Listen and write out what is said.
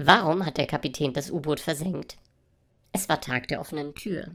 Warum hat der Kapitän das U-Boot versenkt? Es war Tag der offenen Tür.